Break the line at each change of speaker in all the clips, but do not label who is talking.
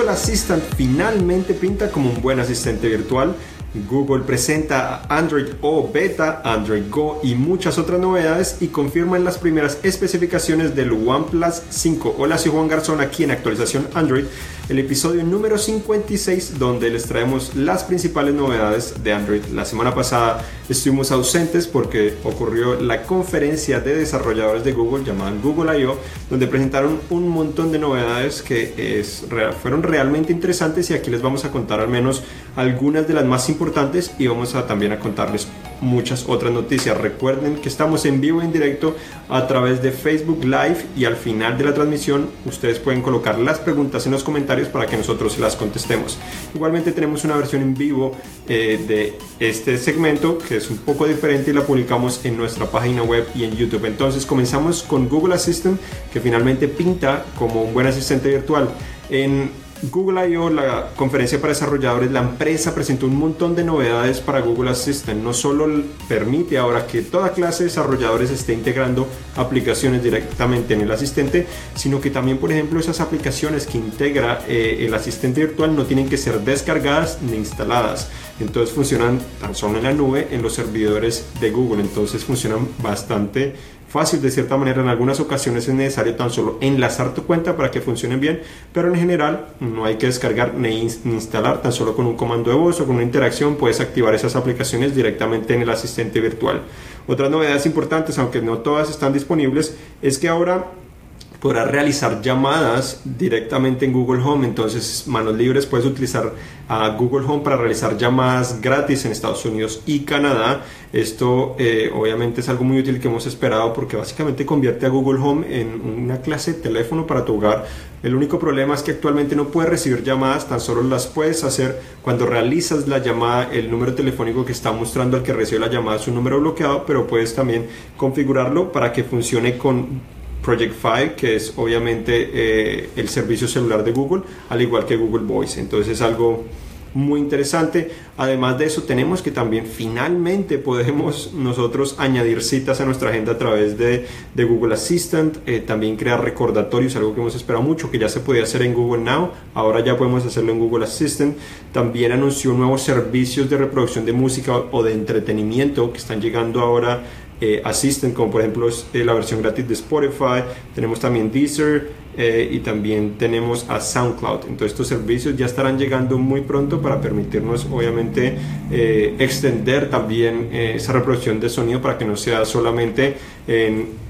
Google Assistant finalmente pinta como un buen asistente virtual. Google presenta Android O Beta, Android Go y muchas otras novedades y confirman las primeras especificaciones del OnePlus 5. Hola, soy Juan Garzón aquí en actualización Android el episodio número 56 donde les traemos las principales novedades de Android. La semana pasada estuvimos ausentes porque ocurrió la conferencia de desarrolladores de Google llamada Google I.O. donde presentaron un montón de novedades que fueron realmente interesantes y aquí les vamos a contar al menos algunas de las más importantes y vamos a también a contarles muchas otras noticias. Recuerden que estamos en vivo en directo a través de Facebook Live y al final de la transmisión ustedes pueden colocar las preguntas en los comentarios para que nosotros las contestemos. Igualmente tenemos una versión en vivo eh, de este segmento que es un poco diferente y la publicamos en nuestra página web y en YouTube. Entonces comenzamos con Google Assistant que finalmente pinta como un buen asistente virtual. En Google I.O., la conferencia para desarrolladores, la empresa presentó un montón de novedades para Google Assistant. No solo permite ahora que toda clase de desarrolladores esté integrando aplicaciones directamente en el asistente, sino que también, por ejemplo, esas aplicaciones que integra eh, el asistente virtual no tienen que ser descargadas ni instaladas. Entonces funcionan tan solo en la nube, en los servidores de Google. Entonces funcionan bastante fácil de cierta manera. En algunas ocasiones es necesario tan solo enlazar tu cuenta para que funcionen bien, pero en general no hay que descargar ni instalar, tan solo con un comando de voz o con una interacción puedes activar esas aplicaciones directamente en el asistente virtual. Otras novedades importantes, aunque no todas están disponibles, es que ahora podrás realizar llamadas directamente en Google Home. Entonces, manos libres, puedes utilizar a Google Home para realizar llamadas gratis en Estados Unidos y Canadá. Esto eh, obviamente es algo muy útil que hemos esperado porque básicamente convierte a Google Home en una clase de teléfono para tu hogar. El único problema es que actualmente no puedes recibir llamadas, tan solo las puedes hacer cuando realizas la llamada. El número telefónico que está mostrando al que recibe la llamada es un número bloqueado, pero puedes también configurarlo para que funcione con Project Fi, que es obviamente eh, el servicio celular de Google, al igual que Google Voice. Entonces es algo muy interesante. Además de eso, tenemos que también finalmente podemos nosotros añadir citas a nuestra agenda a través de, Google Assistant, eh, también crear recordatorios, algo que hemos esperado mucho, que ya se podía hacer en Google Now, ahora ya podemos hacerlo en Google Assistant. También anunció nuevos servicios de reproducción de música o de entretenimiento que están llegando ahora eh, Assistant, como por ejemplo eh, la versión gratis de Spotify, tenemos también Deezer eh, y también tenemos a SoundCloud. Entonces estos servicios ya estarán llegando muy pronto para permitirnos obviamente extender también esa reproducción de sonido para que no sea solamente en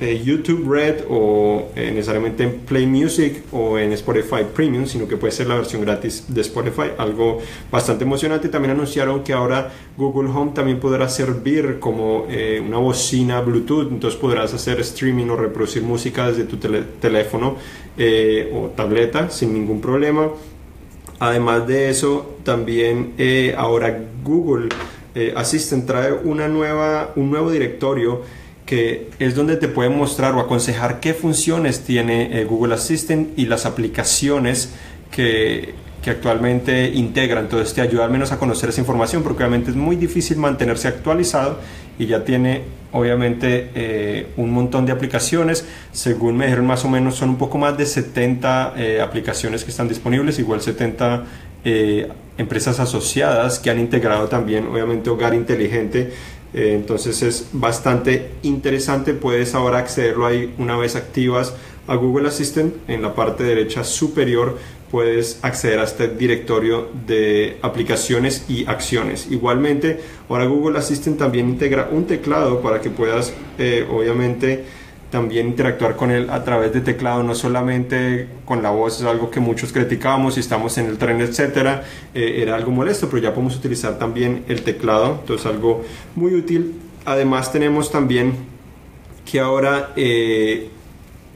eh, YouTube Red o eh, necesariamente en Play Music o en Spotify Premium, sino que puede ser la versión gratis de Spotify, algo bastante emocionante. También anunciaron que ahora Google Home también podrá servir como eh, una bocina Bluetooth, entonces podrás hacer streaming o reproducir música desde tu teléfono o tableta sin ningún problema. Además de eso, también ahora Google Assistant trae una nueva, un nuevo directorio que es donde te puede mostrar o aconsejar qué funciones tiene eh, Google Assistant y las aplicaciones que, que, actualmente integra. Entonces te ayuda al menos a conocer esa información porque obviamente es muy difícil mantenerse actualizado y ya tiene obviamente eh, un montón de aplicaciones. Según me dijeron más o menos son un poco más de 70 eh, aplicaciones que están disponibles, igual 70 empresas asociadas que han integrado también obviamente Hogar Inteligente eh, entonces es bastante interesante, puedes ahora accederlo ahí una vez activas a Google Assistant en la parte derecha superior puedes acceder a este directorio de aplicaciones y acciones. Igualmente, ahora Google Assistant también integra un teclado para que puedas, eh, obviamente, también interactuar con él a través de teclado, no solamente con la voz, es algo que muchos criticábamos si estamos en el tren, etcétera, eh, era algo molesto, pero ya podemos utilizar también el teclado, entonces algo muy útil. Además tenemos también que ahora eh,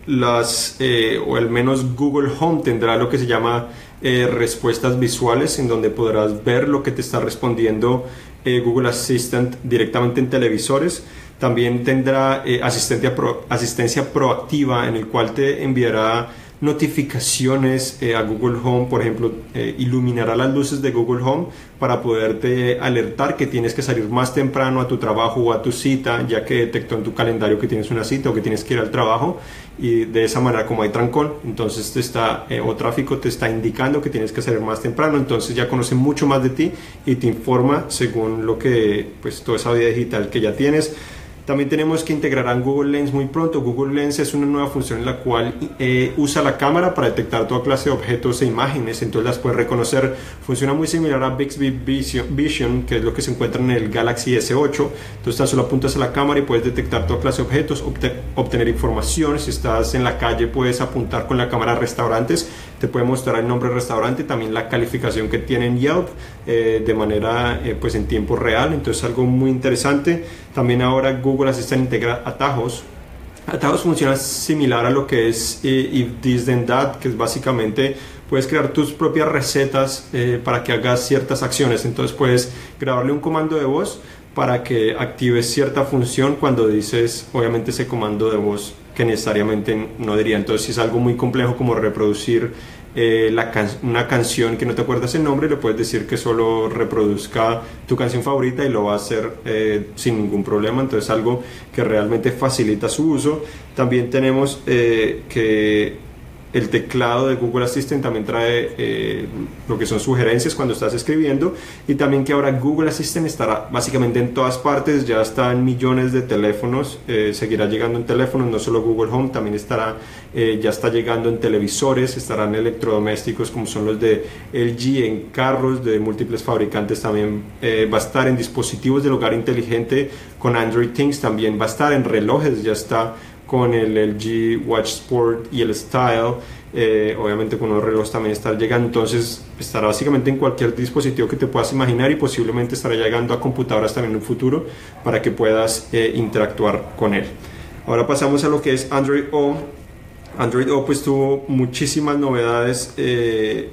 las, eh, o al menos Google Home tendrá lo que se llama respuestas visuales, en donde podrás ver lo que te está respondiendo Google Assistant directamente en televisores. También tendrá eh, asistencia, asistencia proactiva en el cual te enviará notificaciones eh, a Google Home, por ejemplo, eh, iluminará las luces de Google Home para poderte alertar que tienes que salir más temprano a tu trabajo o a tu cita, ya que detectó en tu calendario que tienes una cita o que tienes que ir al trabajo y de esa manera como hay trancón, entonces te está eh, o tráfico te está indicando que tienes que salir más temprano, entonces ya conoce mucho más de ti y te informa según lo que pues toda esa vida digital que ya tienes. También tenemos que integrar Google Lens muy pronto. Google Lens es una nueva función en la cual eh, usa la cámara para detectar toda clase de objetos e imágenes, entonces las puede reconocer. Funciona muy similar a Bixby Vision, que es lo que se encuentra en el Galaxy S8. Entonces tan solo apuntas a la cámara y puedes detectar toda clase de objetos, obtener información. Si estás en la calle puedes apuntar con la cámara a restaurantes te puede mostrar el nombre del restaurante, también la calificación que tiene en Yelp eh, de manera eh, pues en tiempo real, entonces algo muy interesante. También ahora Google Assistant integra atajos. Atajos funciona similar a lo que es eh, If This Then That, que es básicamente puedes crear tus propias recetas para que hagas ciertas acciones, entonces puedes grabarle un comando de voz para que actives cierta función cuando dices obviamente ese comando de voz que necesariamente no diría. Entonces, si es algo muy complejo como reproducir eh, la una canción que no te acuerdas el nombre, le puedes decir que solo reproduzca tu canción favorita y lo va a hacer eh, sin ningún problema. Entonces, algo que realmente facilita su uso. También tenemos eh, que el teclado de Google Assistant también trae eh, lo que son sugerencias cuando estás escribiendo y también que ahora Google Assistant estará básicamente en todas partes, ya está en millones de teléfonos, eh, seguirá llegando en teléfonos, no solo Google Home, también estará, eh, ya está llegando en televisores, estarán electrodomésticos como son los de LG, en carros de múltiples fabricantes también va a estar en dispositivos del hogar inteligente con Android Things, también va a estar en relojes, ya está con el LG Watch Sport y el Style. Eh, obviamente con los relojes también estará llegando, entonces estará básicamente en cualquier dispositivo que te puedas imaginar y posiblemente estará llegando a computadoras también en un futuro para que puedas eh, interactuar con él. Ahora pasamos a lo que es Android O. Android O pues tuvo muchísimas novedades eh,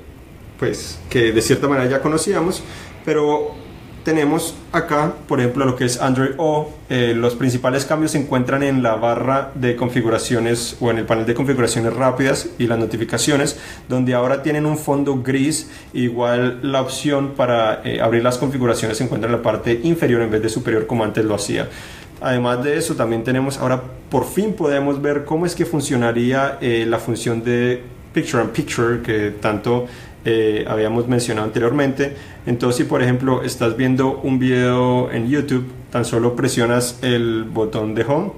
pues que de cierta manera ya conocíamos, pero tenemos acá, por ejemplo, lo que es Android O. Eh, los principales cambios se encuentran en la barra de configuraciones o en el panel de configuraciones rápidas y las notificaciones, donde ahora tienen un fondo gris. Igual la opción para eh, abrir las configuraciones se encuentra en la parte inferior en vez de superior como antes lo hacía. Además de eso, también tenemos ahora por fin podemos ver cómo es que funcionaría eh, la función de Picture in Picture que tanto eh, habíamos mencionado anteriormente. Entonces, si por ejemplo estás viendo un video en YouTube, tan solo presionas el botón de Home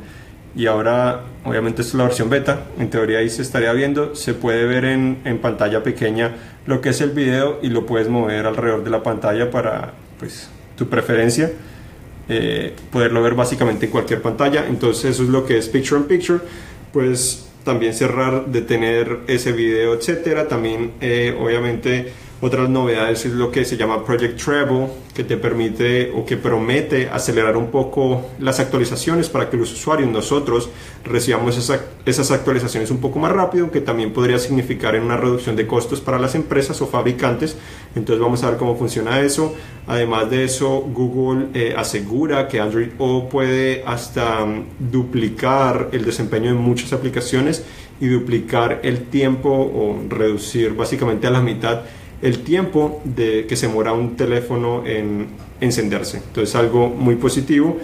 y ahora, obviamente, es la versión beta. En teoría, ahí se estaría viendo. Se puede ver en, en pantalla pequeña lo que es el video y lo puedes mover alrededor de la pantalla para pues, tu preferencia. Eh, poderlo ver básicamente en cualquier pantalla. Entonces, eso es lo que es Picture in Picture. Pues también cerrar, detener ese video, etcétera. También, eh, obviamente, otras novedades es lo que se llama Project Travel, que te permite o que promete acelerar un poco las actualizaciones para que los usuarios, nosotros, recibamos esas actualizaciones un poco más rápido, que también podría significar en una reducción de costos para las empresas o fabricantes. Entonces vamos a ver cómo funciona eso. Además de eso, Google eh, asegura que Android O puede hasta mm, duplicar el desempeño de muchas aplicaciones y duplicar el tiempo o reducir básicamente a la mitad el tiempo de que se demora un teléfono en encenderse. Entonces algo muy positivo.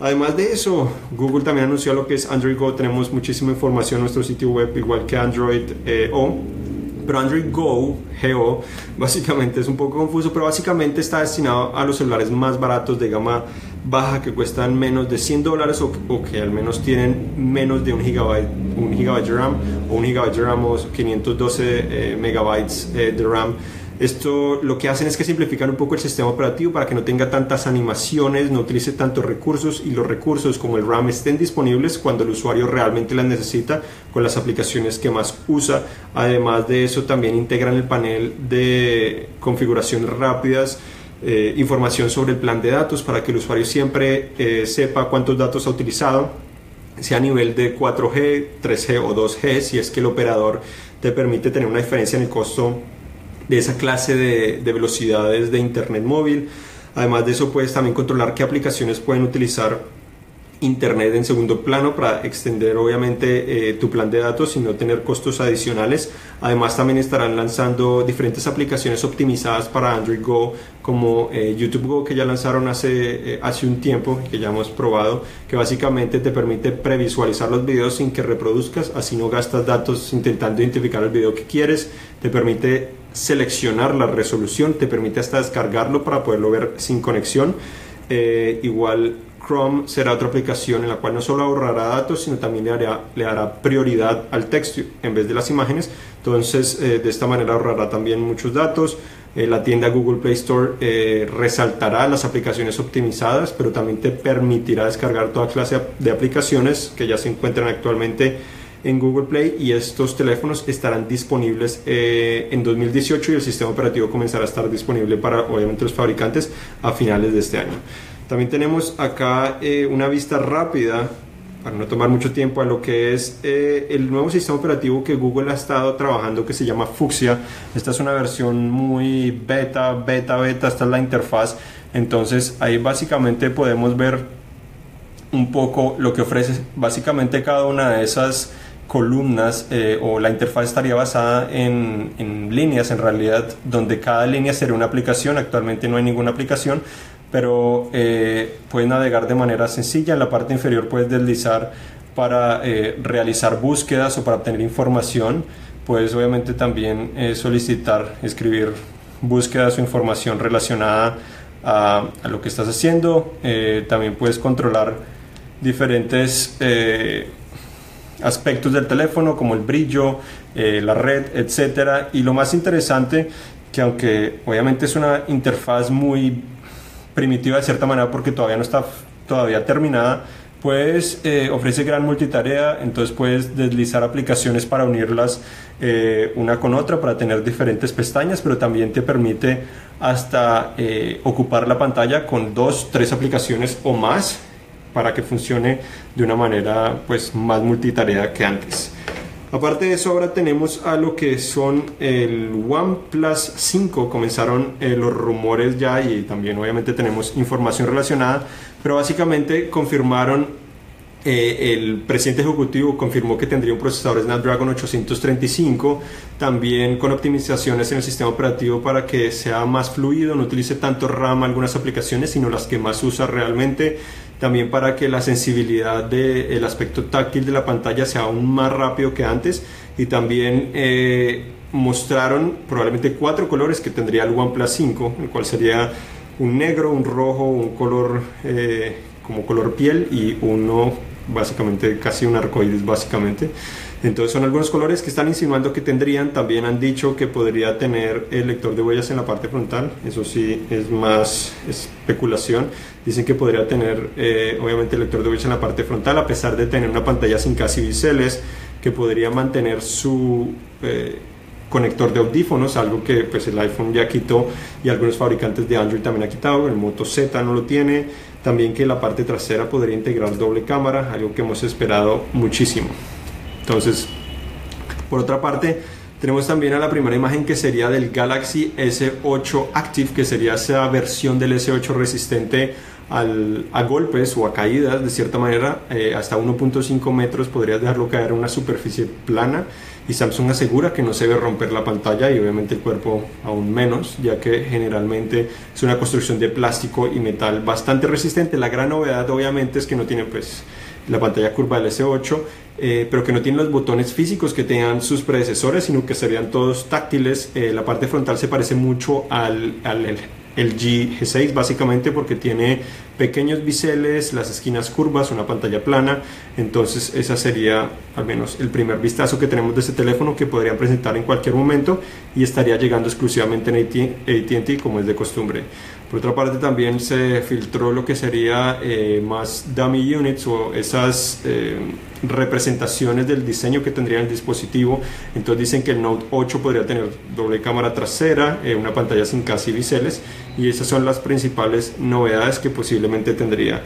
Además de eso, Google también anunció lo que es Android Go. Tenemos muchísima información en nuestro sitio web, igual que Android eh, O. Pero Android Go, GO, básicamente es un poco confuso, pero básicamente está destinado a los celulares más baratos de gama baja que cuestan menos de 100 dólares o, que al menos tienen menos de un gigabyte, un gigabyte de RAM o un gigabyte de RAM o 512 eh, megabytes eh, de RAM. Esto lo que hacen es que simplifican un poco el sistema operativo para que no tenga tantas animaciones, no utilice tantos recursos y los recursos como el RAM estén disponibles cuando el usuario realmente las necesita con las aplicaciones que más usa. Además de eso también integran el panel de configuraciones rápidas eh, información sobre el plan de datos para que el usuario siempre eh, sepa cuántos datos ha utilizado, sea a nivel de 4G, 3G o 2G, si es que el operador te permite tener una diferencia en el costo de esa clase de, de velocidades de Internet móvil. Además de eso, puedes también controlar qué aplicaciones pueden utilizar Internet en segundo plano para extender obviamente eh, tu plan de datos y no tener costos adicionales. Además también estarán lanzando diferentes aplicaciones optimizadas para Android Go como eh, YouTube Go que ya lanzaron hace, eh, hace un tiempo que ya hemos probado que básicamente te permite previsualizar los videos sin que reproduzcas. Así no gastas datos intentando identificar el video que quieres. Te permite seleccionar la resolución te permite hasta descargarlo para poderlo ver sin conexión. Igual Chrome será otra aplicación en la cual no solo ahorrará datos, sino también le, hará, le dará prioridad al texto en vez de las imágenes. Entonces, eh, de esta manera ahorrará también muchos datos. Eh, la tienda Google Play Store eh, resaltará las aplicaciones optimizadas, pero también te permitirá descargar toda clase de aplicaciones que ya se encuentran actualmente en Google Play y estos teléfonos estarán disponibles en 2018 y el sistema operativo comenzará a estar disponible para obviamente los fabricantes a finales de este año. También tenemos acá eh, una vista rápida, para no tomar mucho tiempo, a lo que es eh, el nuevo sistema operativo que Google ha estado trabajando que se llama Fuchsia. Esta es una versión muy beta, beta, beta, esta es la interfaz. Entonces ahí básicamente podemos ver un poco lo que ofrece básicamente cada una de esas columnas eh, o la interfaz estaría basada en, en, líneas en realidad donde cada línea sería una aplicación actualmente no hay ninguna aplicación pero eh, puedes navegar de manera sencilla. En la parte inferior puedes deslizar para eh, realizar búsquedas o para obtener información. Puedes obviamente también eh, solicitar, escribir búsquedas o información relacionada a, lo que estás haciendo. también puedes controlar diferentes aspectos del teléfono como el brillo, la red, etc. Y lo más interesante, que aunque obviamente es una interfaz muy primitiva de cierta manera porque todavía no está todavía terminada, pues eh, ofrece gran multitarea, entonces puedes deslizar aplicaciones para unirlas eh, una con otra, para tener diferentes pestañas, pero también te permite hasta eh, ocupar la pantalla con dos, tres aplicaciones o más para que funcione de una manera pues más multitarea que antes. Aparte de eso, ahora tenemos a lo que son el OnePlus 5. Comenzaron eh, los rumores ya y también obviamente tenemos información relacionada, pero básicamente confirmaron eh, el presidente ejecutivo confirmó que tendría un procesador Snapdragon 835, también con optimizaciones en el sistema operativo para que sea más fluido, no utilice tanto RAM algunas aplicaciones, sino las que más usa realmente también para que la sensibilidad del aspecto táctil de la pantalla sea aún más rápido que antes. Y también eh, mostraron probablemente cuatro colores que tendría el OnePlus 5, el cual sería un negro, un rojo, un color eh, como color piel y uno básicamente casi un arcoíris básicamente. Entonces son algunos colores que están insinuando que tendrían. También han dicho que podría tener el lector de huellas en la parte frontal. Eso sí es más especulación. Dicen que podría tener eh, obviamente el lector de huellas en la parte frontal a pesar de tener una pantalla sin casi biseles que podría mantener su... Eh, conector de audífonos, algo que pues el iPhone ya quitó y algunos fabricantes de Android también ha quitado, el Moto Z no lo tiene, también que la parte trasera podría integrar doble cámara, algo que hemos esperado muchísimo. Entonces, por otra parte, tenemos también a la primera imagen que sería del Galaxy S8 Active, que sería esa versión del S8 resistente a golpes o a caídas de cierta manera, eh, hasta 1.5 metros podrías dejarlo caer en una superficie plana y Samsung asegura que no se debe romper la pantalla y obviamente el cuerpo aún menos, ya que generalmente es una construcción de plástico y metal bastante resistente. La gran novedad obviamente es que no tiene pues la pantalla curva del S8, eh, pero que no tiene los botones físicos que tenían sus predecesores, sino que serían todos táctiles. Eh, la parte frontal se parece mucho al, al el G6 básicamente porque tiene pequeños biseles, las esquinas curvas, una pantalla plana. Entonces esa sería al menos el primer vistazo que tenemos de este teléfono que podrían presentar en cualquier momento y estaría llegando exclusivamente en ATT como es de costumbre. Por otra parte también se filtró lo que sería eh, más dummy units o esas eh, representaciones del diseño que tendría el dispositivo. Entonces dicen que el Note 8 podría tener doble cámara trasera, eh, una pantalla sin casi biseles y esas son las principales novedades que posiblemente tendría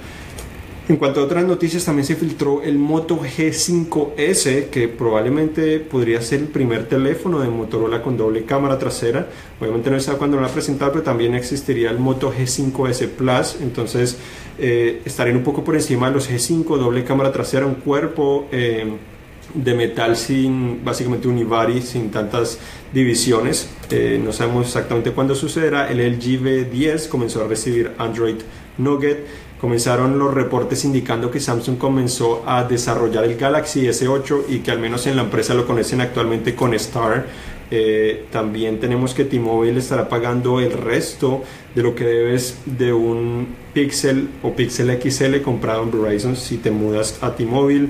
En cuanto a otras noticias, también se filtró el Moto G5S, que probablemente podría ser el primer teléfono de Motorola con doble cámara trasera. Obviamente no sabe cuándo lo van a presentar, pero también existiría el Moto G5S Plus. Entonces eh, estarían un poco por encima de los G5, doble cámara trasera, un cuerpo. Eh, de metal sin básicamente un Ivari sin tantas divisiones eh, no sabemos exactamente cuándo sucederá el LG V10 comenzó a recibir Android Nougat comenzaron los reportes indicando que Samsung comenzó a desarrollar el Galaxy S8 y que al menos en la empresa lo conocen actualmente con Star. Eh, también tenemos que T-Mobile estará pagando el resto de lo que debes de un Pixel o Pixel XL comprado en Verizon si te mudas a T-Mobile.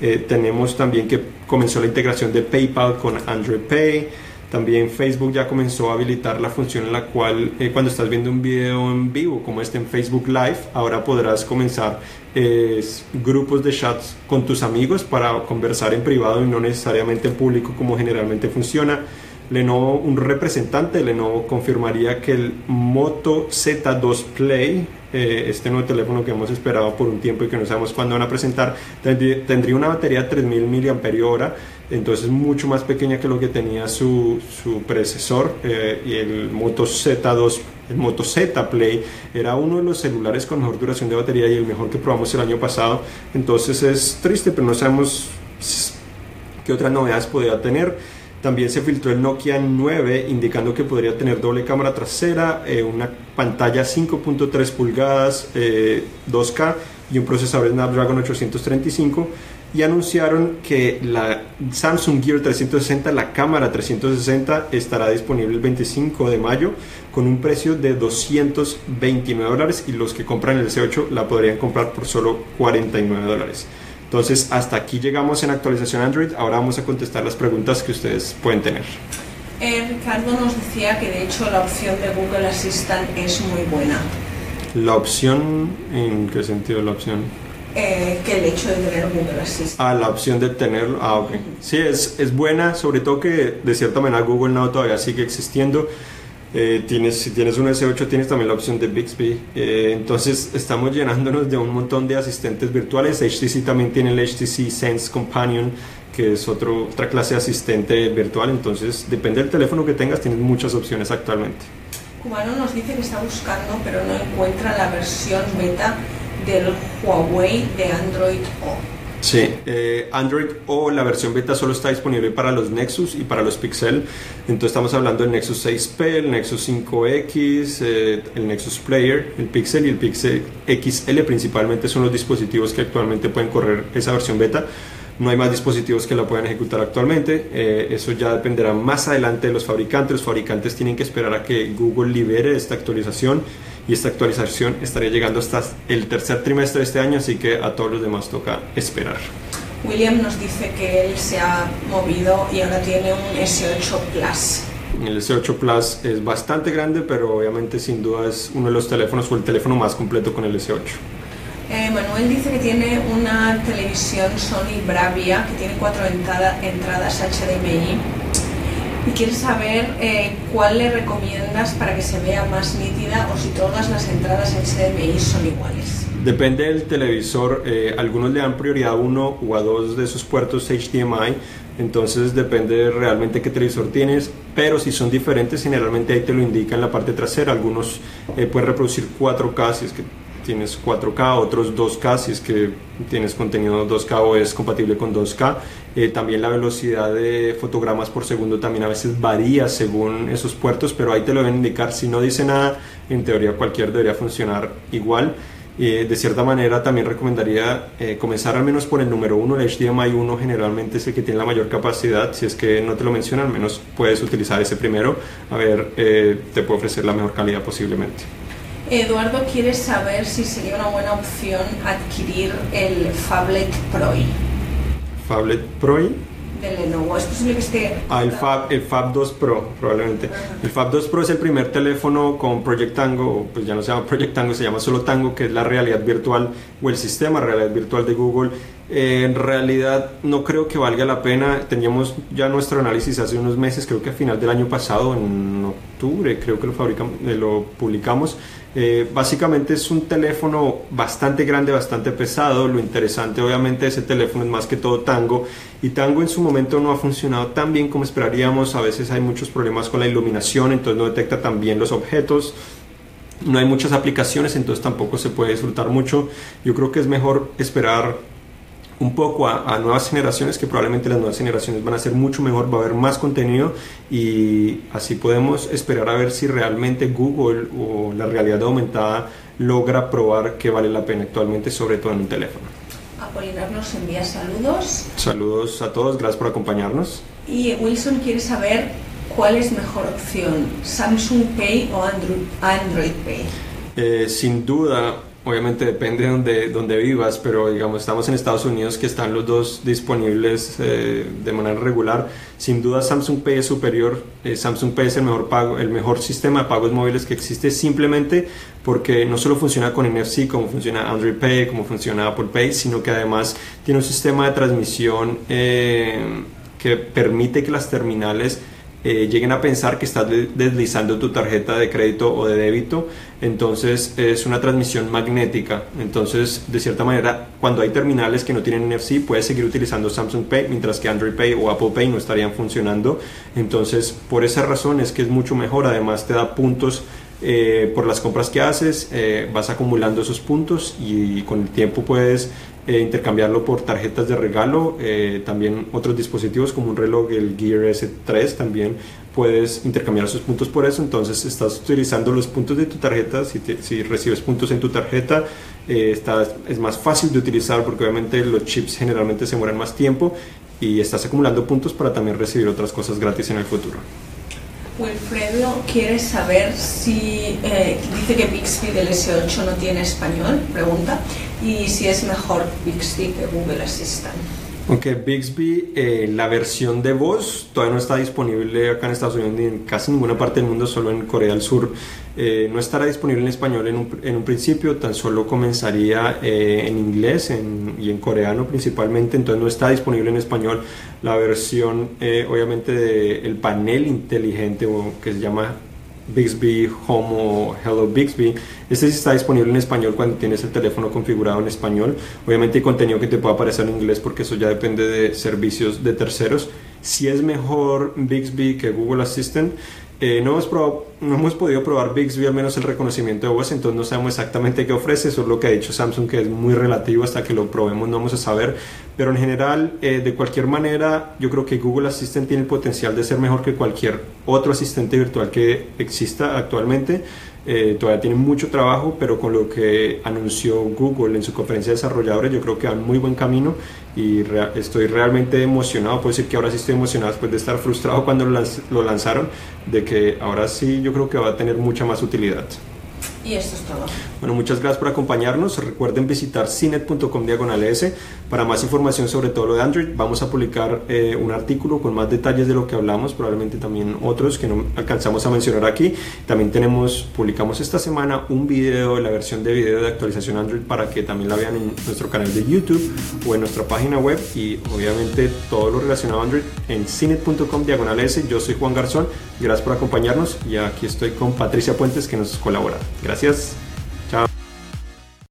Eh, tenemos también que comenzó la integración de PayPal con Android Pay. También Facebook ya comenzó a habilitar la función en la cual eh, cuando estás viendo un video en vivo como este en Facebook Live, ahora podrás comenzar eh, grupos de chats con tus amigos para conversar en privado y no necesariamente en público como generalmente funciona. Lenovo, un representante de Lenovo confirmaría que el Moto Z2 Play, eh, este nuevo teléfono que hemos esperado por un tiempo y que no sabemos cuándo van a presentar, tendría una batería de 3000 mAh, entonces mucho más pequeña que lo que tenía su, su predecesor eh, y el Moto Z2 el Moto Z Play era uno de los celulares con mejor duración de batería y el mejor que probamos el año pasado. Entonces es triste, pero no sabemos qué otras novedades podría tener. También se filtró el Nokia 9 indicando que podría tener doble cámara trasera, eh, una pantalla 5.3 pulgadas, 2K eh, y un procesador Snapdragon 835 y anunciaron que la Samsung Gear 360, la cámara 360, estará disponible el 25 de mayo con un precio de 229 dólares y los que compran el C8 la podrían comprar por solo 49 dólares. Entonces, hasta aquí llegamos en actualización Android. Ahora vamos a contestar las preguntas que ustedes pueden tener.
Eh, Ricardo nos decía que de hecho la opción de Google Assistant es muy buena.
¿La opción? ¿En qué sentido la opción?
Eh, que el hecho de tener Google Assistant.
Ah, la opción de tenerlo. Ah, ok. Sí, es, es buena, sobre todo que de cierta manera Google Now todavía sigue existiendo. Eh, tienes, si tienes un S8 tienes también la opción de Bixby. Eh, entonces estamos llenándonos de un montón de asistentes virtuales. HTC también tiene el HTC Sense Companion, que es otro, otra clase de asistente virtual. Entonces depende del teléfono que tengas, tienes muchas opciones actualmente.
Cubano nos dice que está buscando, pero no encuentra la versión beta del Huawei de Android O.
Sí, eh, Android o la versión beta solo está disponible para los Nexus y para los Pixel. Entonces estamos hablando del Nexus 6P, el Nexus 5X, eh, el Nexus Player, el Pixel y el Pixel XL principalmente son los dispositivos que actualmente pueden correr esa versión beta. No hay más dispositivos que la puedan ejecutar actualmente. Eh, eso ya dependerá más adelante de los fabricantes. Los fabricantes tienen que esperar a que Google libere esta actualización y esta actualización estaría llegando hasta el tercer trimestre de este año, así que a todos los demás toca esperar.
William nos dice que él se ha movido y ahora tiene un S8 Plus.
El S8 Plus es bastante grande, pero obviamente sin duda es uno de los teléfonos o el teléfono más completo con el S8.
Eh, Manuel dice que tiene una televisión Sony Bravia que tiene cuatro entradas HDMI y quiere saber eh, cuál le recomiendas para que se vea más nítida o si todas las entradas HDMI son iguales.
Depende del televisor, eh, algunos le dan prioridad a uno o a dos de esos puertos HDMI, entonces depende realmente qué televisor tienes, pero si son diferentes generalmente ahí te lo indica en la parte trasera, algunos eh, pueden reproducir 4K si es que tienes 4K, otros 2K si es que tienes contenido 2K o es compatible con 2K. Eh, también la velocidad de fotogramas por segundo también a veces varía según esos puertos, pero ahí te lo deben indicar. Si no dice nada, en teoría cualquier debería funcionar igual. Eh, de cierta manera también recomendaría eh, comenzar al menos por el número 1, el HDMI 1 generalmente es el que tiene la mayor capacidad, si es que no te lo menciona, al menos puedes utilizar ese primero, a ver, te puede ofrecer la mejor calidad posiblemente.
Eduardo quiere saber si sería una buena opción adquirir el Fablet Pro.
Fablet Pro
de Lenovo. Es posible que esté.
Ah, el Fab, el Fab 2 Pro, probablemente. El Fab 2 Pro es el primer teléfono con Project Tango, pues ya no se llama Project Tango, se llama solo Tango, que es la realidad virtual o el sistema realidad virtual de Google Eh, en realidad no creo que valga la pena. Teníamos ya nuestro análisis hace unos meses, creo que a final del año pasado, en octubre, creo que lo, fabricamos, eh, lo publicamos. Eh, básicamente es un teléfono bastante grande, bastante pesado. Lo interesante obviamente de ese teléfono es más que todo Tango. Y Tango en su momento no ha funcionado tan bien como esperaríamos. A veces hay muchos problemas con la iluminación, entonces no detecta tan bien los objetos no hay muchas aplicaciones, entonces tampoco se puede disfrutar mucho. Yo creo que es mejor esperar un poco a, nuevas generaciones, que probablemente las nuevas generaciones van a ser mucho mejor, va a haber más contenido y así podemos esperar a ver si realmente Google o la realidad aumentada logra probar que vale la pena actualmente, sobre todo en un teléfono.
Apolinar nos envía saludos.
Saludos a todos, gracias por acompañarnos.
Y Wilson quiere saber cuál es mejor opción, Samsung Pay o Android, Android Pay.
Eh, sin duda, obviamente depende de donde, donde vivas, pero digamos, estamos en Estados Unidos que están los dos disponibles eh, de manera regular. Sin duda Samsung Pay es superior, eh, Samsung Pay es el mejor, pago, el mejor sistema de pagos móviles que existe simplemente porque no solo funciona con NFC como funciona Android Pay, como funciona Apple Pay, sino que además tiene un sistema de transmisión eh, que permite que las terminales eh, lleguen a pensar que estás deslizando tu tarjeta de crédito o de débito, entonces es una transmisión magnética. Entonces, de cierta manera, cuando hay terminales que no tienen NFC, puedes seguir utilizando Samsung Pay, mientras que Android Pay o Apple Pay no estarían funcionando. Entonces, por esa razón es que es mucho mejor. Además, te da puntos eh, por las compras que haces, eh, vas acumulando esos puntos y con el tiempo puedes eh, intercambiarlo por tarjetas de regalo. también otros dispositivos como un reloj, el Gear S3, también puedes intercambiar esos puntos por eso. Entonces estás utilizando los puntos de tu tarjeta. Si, si recibes puntos en tu tarjeta, es más fácil de utilizar porque obviamente los chips generalmente se mueren más tiempo y estás acumulando puntos para también recibir otras cosas gratis en el futuro.
Wilfredo quiere saber si eh, dice que Bixby del S8 no tiene español, pregunta, y si es mejor Bixby que Google Assistant.
Ok, Bixby, eh, la versión de voz todavía no está disponible acá en Estados Unidos ni en casi ninguna parte del mundo, solo en Corea del Sur. Eh, no estará disponible en español en un, en un principio, tan solo comenzaría eh, en inglés y en coreano principalmente, entonces no está disponible en español la versión, obviamente, del panel inteligente o que se llama Bixby Home Hello Bixby. Este está disponible en español cuando tienes el teléfono configurado en español. Obviamente hay contenido que te puede aparecer en inglés porque eso ya depende de servicios de terceros. Si es mejor Bixby que Google Assistant, eh, no, hemos no hemos podido probar Bixby, al menos el reconocimiento de voz, entonces no sabemos exactamente qué ofrece, eso es lo que ha dicho Samsung, que es muy relativo, hasta que lo probemos no vamos a saber, pero en general, eh, de cualquier manera, yo creo que Google Assistant tiene el potencial de ser mejor que cualquier otro asistente virtual que exista actualmente. Eh, todavía tiene mucho trabajo, pero con lo que anunció Google en su conferencia de desarrolladores, yo creo que van muy buen camino y estoy realmente emocionado. Puedo decir que ahora sí estoy emocionado después de estar frustrado cuando lo lanzaron, de que ahora sí yo creo que va a tener mucha más utilidad.
Y esto es todo.
Bueno, muchas gracias por acompañarnos. Recuerden visitar cinet.com diagonal S para más información sobre todo lo de Android. Vamos a publicar eh, un artículo con más detalles de lo que hablamos, probablemente también otros que no alcanzamos a mencionar aquí. También tenemos, publicamos esta semana un video, la versión de video de actualización Android para que también la vean en nuestro canal de YouTube o en nuestra página web y obviamente todo lo relacionado a Android en cinet.com diagonal S. Yo soy Juan Garzón, gracias por acompañarnos y aquí estoy con Patricia Puentes que nos colabora. Gracias.